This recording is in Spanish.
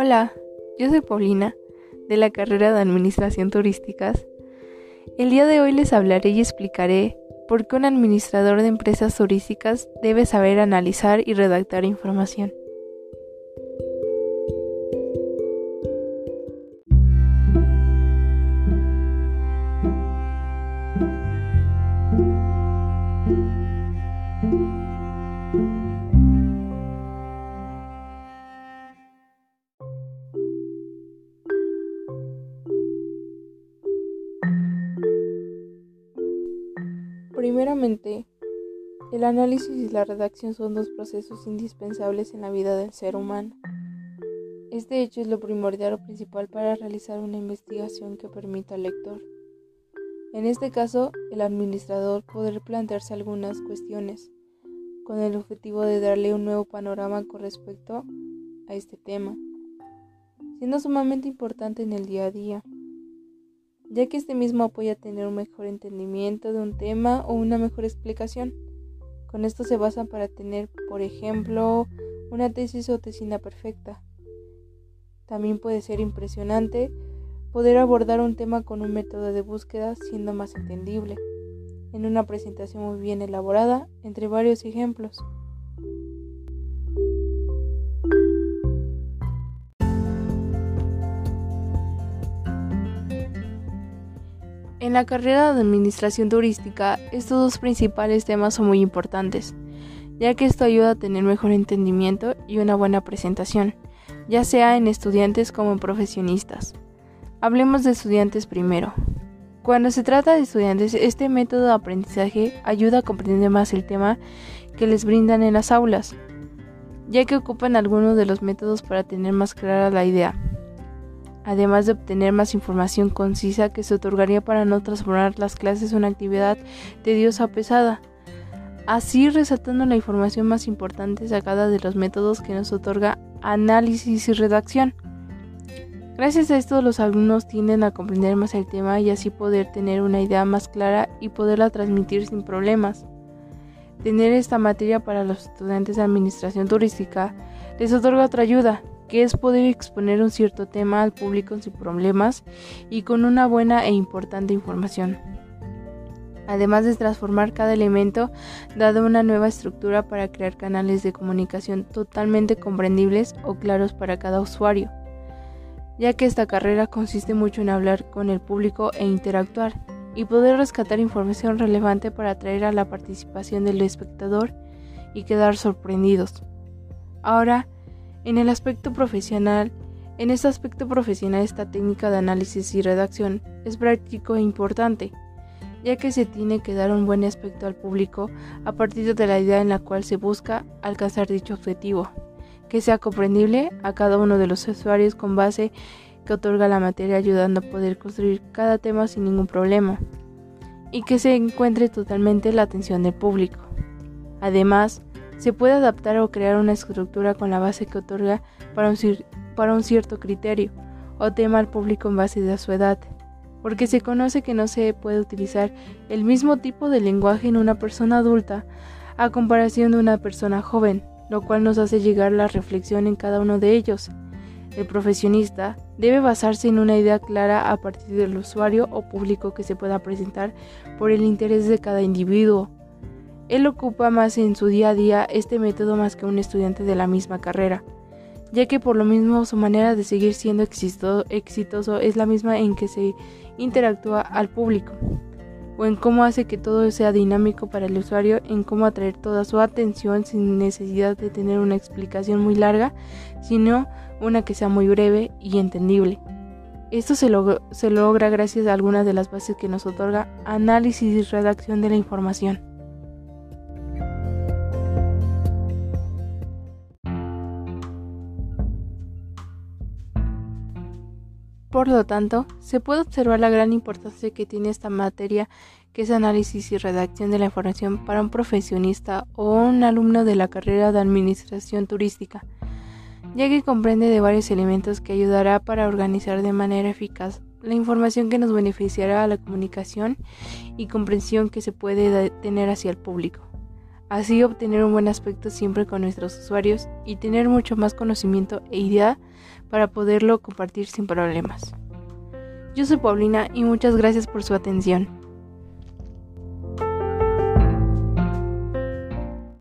Hola, yo soy Paulina, de la carrera de Administración Turísticas. El día de hoy les hablaré y explicaré por qué un administrador de empresas turísticas debe saber analizar y redactar información. Primeramente, el análisis y la redacción son dos procesos indispensables en la vida del ser humano. Este hecho es lo primordial o principal para realizar una investigación que permita al lector, en este caso el administrador, poder plantearse algunas cuestiones con el objetivo de darle un nuevo panorama con respecto a este tema, siendo sumamente importante en el día a día ya que este mismo apoya tener un mejor entendimiento de un tema o una mejor explicación. Con esto se basa para tener, por ejemplo, una tesis o tesina perfecta. También puede ser impresionante poder abordar un tema con un método de búsqueda siendo más entendible, en una presentación muy bien elaborada, entre varios ejemplos. En la carrera de Administración Turística, estos dos principales temas son muy importantes, ya que esto ayuda a tener mejor entendimiento y una buena presentación, ya sea en estudiantes como en profesionistas. Hablemos de estudiantes primero. Cuando se trata de estudiantes, este método de aprendizaje ayuda a comprender más el tema que les brindan en las aulas, ya que ocupan algunos de los métodos para tener más clara la idea además de obtener más información concisa que se otorgaría para no transformar las clases en una actividad tediosa o pesada. Así resaltando la información más importante sacada de los métodos que nos otorga análisis y redacción. Gracias a esto los alumnos tienden a comprender más el tema y así poder tener una idea más clara y poderla transmitir sin problemas. Tener esta materia para los estudiantes de administración turística les otorga otra ayuda, que es poder exponer un cierto tema al público sin problemas y con una buena e importante información. Además de transformar cada elemento, dado una nueva estructura para crear canales de comunicación totalmente comprendibles o claros para cada usuario, ya que esta carrera consiste mucho en hablar con el público e interactuar, y poder rescatar información relevante para atraer a la participación del espectador y quedar sorprendidos. Ahora, en el aspecto profesional, en este aspecto profesional esta técnica de análisis y redacción es práctico e importante, ya que se tiene que dar un buen aspecto al público a partir de la idea en la cual se busca alcanzar dicho objetivo, que sea comprendible a cada uno de los usuarios con base que otorga la materia ayudando a poder construir cada tema sin ningún problema y que se encuentre totalmente la atención del público. Además, se puede adaptar o crear una estructura con la base que otorga para un, para un cierto criterio o tema al público en base de su edad, porque se conoce que no se puede utilizar el mismo tipo de lenguaje en una persona adulta a comparación de una persona joven, lo cual nos hace llegar la reflexión en cada uno de ellos. El profesionista debe basarse en una idea clara a partir del usuario o público que se pueda presentar por el interés de cada individuo él ocupa más en su día a día este método más que un estudiante de la misma carrera, ya que por lo mismo su manera de seguir siendo exitoso es la misma en que se interactúa al público, o en cómo hace que todo sea dinámico para el usuario, en cómo atraer toda su atención sin necesidad de tener una explicación muy larga, sino una que sea muy breve y entendible. Esto se, se logra gracias a algunas de las bases que nos otorga análisis y redacción de la información. Por lo tanto, se puede observar la gran importancia que tiene esta materia, que es análisis y redacción de la información para un profesionista o un alumno de la carrera de Administración Turística, ya que comprende de varios elementos que ayudará para organizar de manera eficaz la información que nos beneficiará a la comunicación y comprensión que se puede tener hacia el público. Así obtener un buen aspecto siempre con nuestros usuarios y tener mucho más conocimiento e idea para poderlo compartir sin problemas. Yo soy Paulina y muchas gracias por su atención.